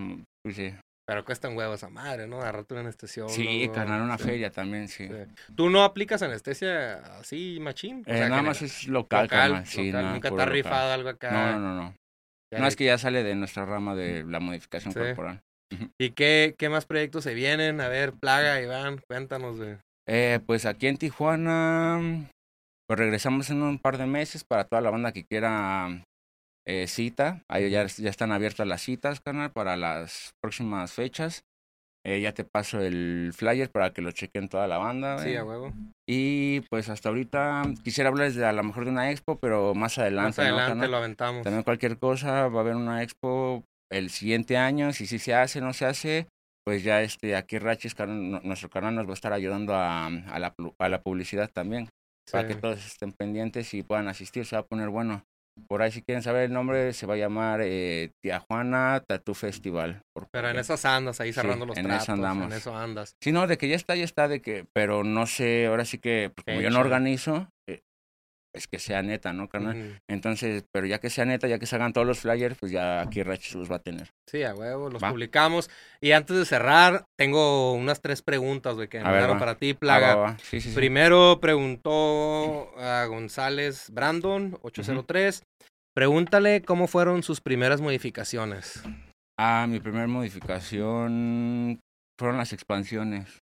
pues sí. Pero cuestan huevos a madre, ¿no? Agarrarte un anestesiólogo. Sí, carnal, una Sí, feria también, sí. sí. ¿Tú no aplicas anestesia así, machín? O Eh, sea, nada más es local, local, carnal, sí, local. no, Nunca te puro ha local. rifado algo acá. No, no, no, no. No, es que ya sale de nuestra rama de la modificación Corporal. ¿Y qué, qué más proyectos se vienen? A ver, Plaga, Iván, cuéntanos de... Eh, pues aquí en Tijuana, pues regresamos en un par de meses para toda la banda que quiera eh, cita. Ahí ya, ya están abiertas las citas, canal, para las próximas fechas. Eh, ya te paso el flyer para que lo chequen toda la banda. Sí, a huevo. Y pues hasta ahorita quisiera hablarles de a lo mejor de una expo, pero más adelante. Más ¿no, adelante carnal? lo aventamos. También cualquier cosa, va a haber una expo el siguiente año, si sí se hace, no se hace, pues ya este, aquí Rachis, nuestro canal nos va a estar ayudando a, a, la, a la publicidad también, para que Sí. todos estén pendientes y puedan asistir, se va a poner bueno. Por ahí si quieren saber el nombre, se va a llamar eh, Tijuana Tattoo Festival. por- Pero en porque- esas andas, ahí Sí, cerrando los en eso tratos. andamos. En eso andas. Sí, no, de que ya está, ya está, de que, pero no sé, ahora sí que, pues, como yo no organizo, es que sea neta, ¿no, carnal? Entonces, pero ya que sea neta, ya que se hagan todos los flyers, pues ya aquí Rachis los va a tener. Sí, a huevo, los Va. publicamos. Y antes de cerrar, tengo unas tres preguntas, güey, que me mandaron para ti, Ah, Plaga. va, va. Sí, sí, sí. Primero preguntó a González Brandon, 803. Pregúntale cómo fueron sus primeras modificaciones. Ah, mi primera modificación fueron las expansiones.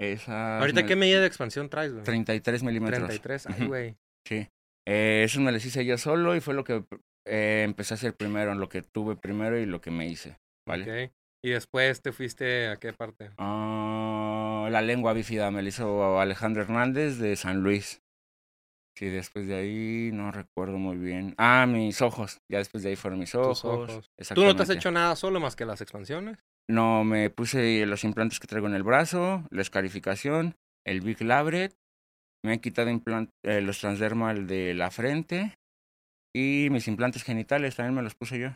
Esas. Ahorita, ¿qué medida de expansión traes, güey? 33 milímetros. 33, ay, güey. Sí. Eh, eso me las hice yo solo y fue lo que eh, empecé a hacer primero, lo que tuve primero y lo que me hice. ¿Vale? Ok. Y después te fuiste a qué parte? Ah, la lengua bífida me la hizo Alejandro Hernández de San Luis. Sí, después de ahí no recuerdo muy bien. Ah, mis ojos. Ya después de ahí fueron mis ojos. Ojos. ¿Tú no te has hecho nada solo más que las expansiones? No, me puse los implantes que traigo en el brazo, la escarificación, el Big Labret, me he quitado implant- eh, los transdermal de la frente y mis implantes genitales también me los puse yo.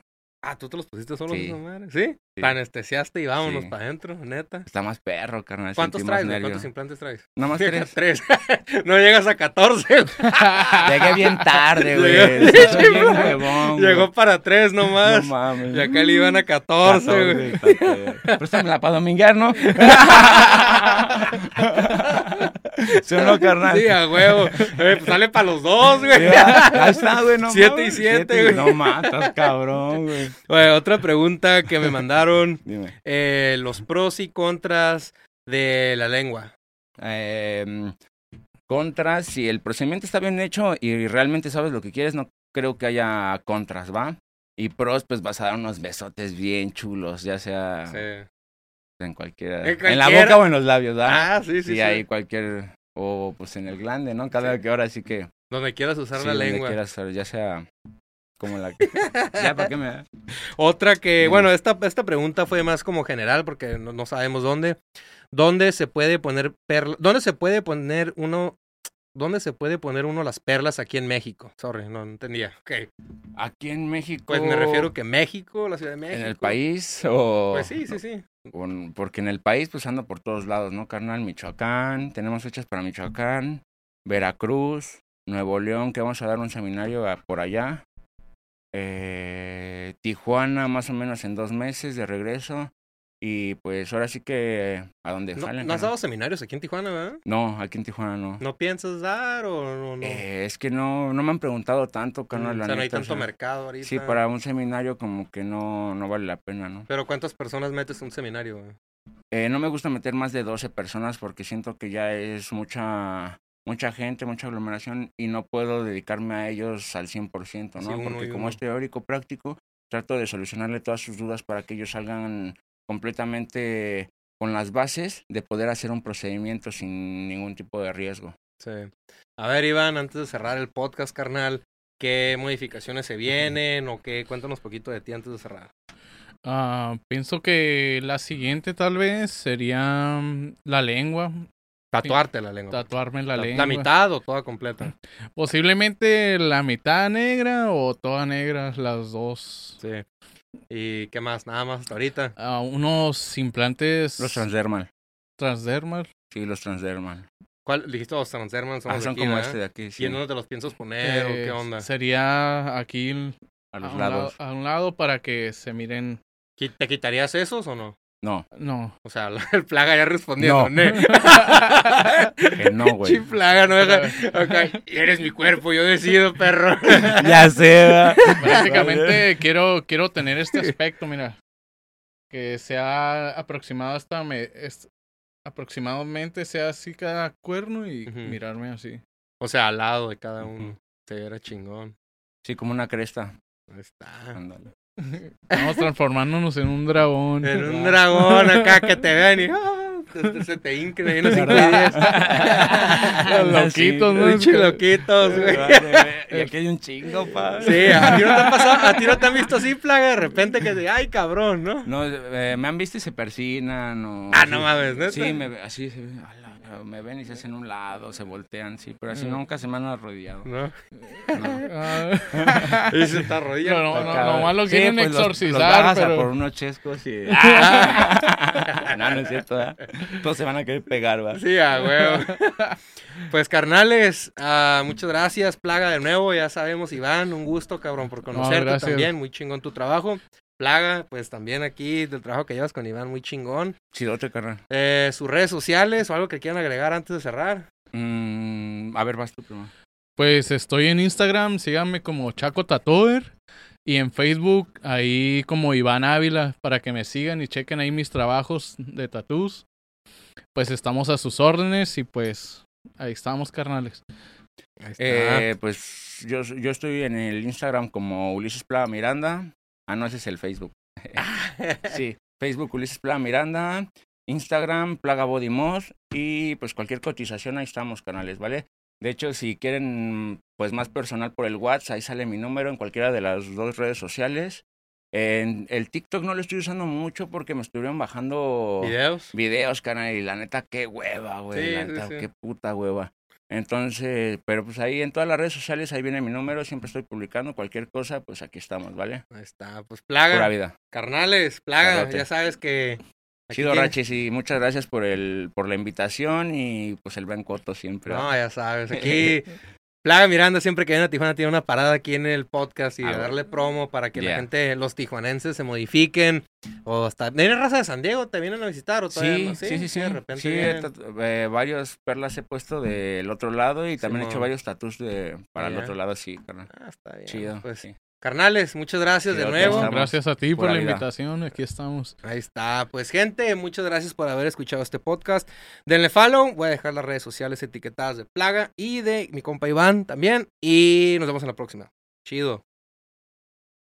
Ah, ¿tú te los pusiste solo Sí. esa madre? ¿Sí? Te anestesiaste y vámonos Sí. para adentro, neta. Está más perro, carnal. ¿Cuántos sentí traes. ¿Cuántos implantes traes? No más tres. Tres. no llegas a 14. Llegué bien tarde, güey. Huevón. Llegó para tres nomás. No mames. y acá le iban a 14, güey. 14. Préstamela para dominguear, ¿no? ¿Sí no, carnal? Sí, a huevo. Eh, pues sale para los dos, güey. Ahí está, güey, no Siete y siete, güey. No matas, cabrón, güey. Güey, otra pregunta que me mandaron. Eh, los pros y contras de la lengua. Eh, contras, si el procedimiento está bien hecho y realmente sabes lo que quieres, no creo que haya contras, ¿va? Y pros, pues vas a dar unos besotes bien chulos, ya sea Sí. en cualquiera. En En la boca o en los labios, ¿va? Ah, sí, sí. sí, sí. hay cualquier. O pues en el glande, ¿no? Cada Sí. que ahora sí que. Donde quieras usar sí, la donde lengua. quieras, ya sea como la que. ya, ¿para qué me da? Otra que, bueno, esta, esta pregunta fue más como general porque no, no sabemos dónde. ¿Dónde se puede poner perla? ¿Dónde se puede poner uno? ¿Dónde se puede poner uno las perlas aquí en México? Sorry, no entendía. Ok. Aquí en México. Pues me refiero que México, la Ciudad de México. En el país o. Pues sí, sí, sí. porque en el país pues ando por todos lados, ¿no, carnal? Michoacán, tenemos fechas para Michoacán, Veracruz, Nuevo León, que vamos a dar un seminario a- por allá. Eh, Tijuana, más o menos en dos meses de regreso. Y pues ahora sí que a donde ¿No, salen. ¿no has dado seminarios aquí en Tijuana, verdad? No, aquí en Tijuana no. ¿No piensas dar o no? Eh, es que no, no me han preguntado tanto, Mm, o sea, no hay o tanto sea, mercado ahorita. Sí, para un seminario como que no, no vale la pena, ¿no? Pero ¿cuántas personas metes en un seminario? Eh, no me gusta meter más de 12 personas porque siento que ya es mucha mucha gente, mucha aglomeración y no puedo dedicarme a ellos al 100%, Sí, ¿no? uno porque como es teórico práctico, trato de solucionarle todas sus dudas para que ellos salgan completamente con las bases de poder hacer un procedimiento sin ningún tipo de riesgo. Sí. A ver, Iván, antes de cerrar el podcast, carnal, ¿qué modificaciones se vienen o qué? Cuéntanos poquito de ti antes de cerrar. Ah, pienso que la siguiente tal vez sería mm, la lengua, Tatuarte la lengua. tatuarme la, la, lengua. la mitad o toda completa. Posiblemente la mitad negra o toda negra, las dos. Sí. ¿Y qué más? Nada más hasta ahorita. Ah, unos implantes Los transdermal. transdermal. Sí, los transdermal. ¿Cuál? Dijiste los transdermals. Son, Ah, son aquí, como ¿verdad? este de aquí, sí. ¿Y en dónde te los piensas poner o Eh, qué onda? Sería aquí A a los un, lado, lados. a un lado para que se miren. ¿Qui- ¿Te quitarías esos o no? No, No. O sea, el plaga ya respondiendo, No. ¿ne? que no, güey. Sí, plaga, no deja. Ok, Eres mi cuerpo, yo decido, perro. ya sé, Básicamente quiero, quiero tener este aspecto, mira. Que sea aproximado hasta me, es- aproximadamente sea así cada cuerno y mirarme así. O sea, al lado de cada uno. Ujú. Se viera chingón. Sí, como una cresta. Ahí está. Ándale. Estamos transformándonos en un dragón. En un dragón acá que te vean y ah, se, se te hinquen ahí los. Los loquitos, ¿no? Pinche loquitos, güey. Y aquí hay un chingo, pa. Sí, a ti no te ha pasado, a ti no te han visto así, plaga, de repente que te, ay, cabrón, ¿no? No, eh, me han visto y se persinan o... Ah, no mames, ¿neta? Sí, me, ve- así se ala, me ven y se hacen un lado, se voltean, sí, pero así Mm. nunca se me han arrodillado. ¿No? No. Ah, Y se te arrodilla. No, no, no, Cabrón. nomás lo Sí, quieren pues, los- exorcizar, los pero- por unos chescos y... no, no es cierto, ¿verdad? Todos se van a querer pegar, ¿va? Sí, a huevo. Pues carnales, ah, muchas gracias, Plaga, de nuevo, ya sabemos, Iván, un gusto, cabrón, por conocerte también, muy chingón tu trabajo. Plaga, pues también aquí del trabajo que llevas con Iván, muy chingón. Chidote, carnal. Eh, sus redes sociales o algo que quieran agregar antes de cerrar. Mm, a ver, vas tú primero. Pues estoy en Instagram, síganme como Chaco Tatover. Y en Facebook, ahí como Iván Ávila, para que me sigan y chequen ahí mis trabajos de tatús. Pues estamos a sus órdenes y pues ahí estamos, carnales. Ahí está. Eh, pues yo, yo estoy en el Instagram como Ulises Plava Miranda. Ah, no, ese es el Facebook. sí, Facebook Ulises Plava Miranda, Instagram Plaga Body Mod y pues cualquier cotización ahí estamos, canales, ¿vale? De hecho, si quieren pues más personal por el WhatsApp, ahí sale mi número en cualquiera de las dos redes sociales. En el TikTok no lo estoy usando mucho porque me estuvieron bajando ¿Videos? videos, canal, y la neta, qué hueva, güey. Sí, la sí, neta, sí. qué puta hueva. Entonces, pero pues ahí en todas las redes sociales, ahí viene mi número, siempre estoy publicando cualquier cosa, pues aquí estamos, ¿vale? Ahí está, pues Pura Plaga, vida. carnales, Plaga, ya sabes que... Chido, Rachis, y muchas gracias por el, por la invitación y pues el buen coto siempre. No, ya sabes, aquí Plaga Miranda siempre que viene a Tijuana tiene una parada aquí en el podcast y a darle promo para que la gente, los tijuanenses se modifiquen o hasta... ¿Viene raza de San Diego? ¿Te vienen a visitar o todavía Sí, no? sí, sí, sí. De repente Sí, vienen. tatu- eh, varios perlas he puesto del otro lado y también he hecho Simón. varios tatus de, para el otro lado, sí, carnal. Ah, está bien. Chido. Pues, sí. Carnales, muchas gracias de nuevo. Gracias a ti por la vida. invitación, aquí estamos. Ahí está. Pues, gente, muchas gracias por haber escuchado este podcast. Denle follow. Voy a dejar las redes sociales etiquetadas de Plaga y de mi compa Iván también. Y nos vemos en la próxima. Chido.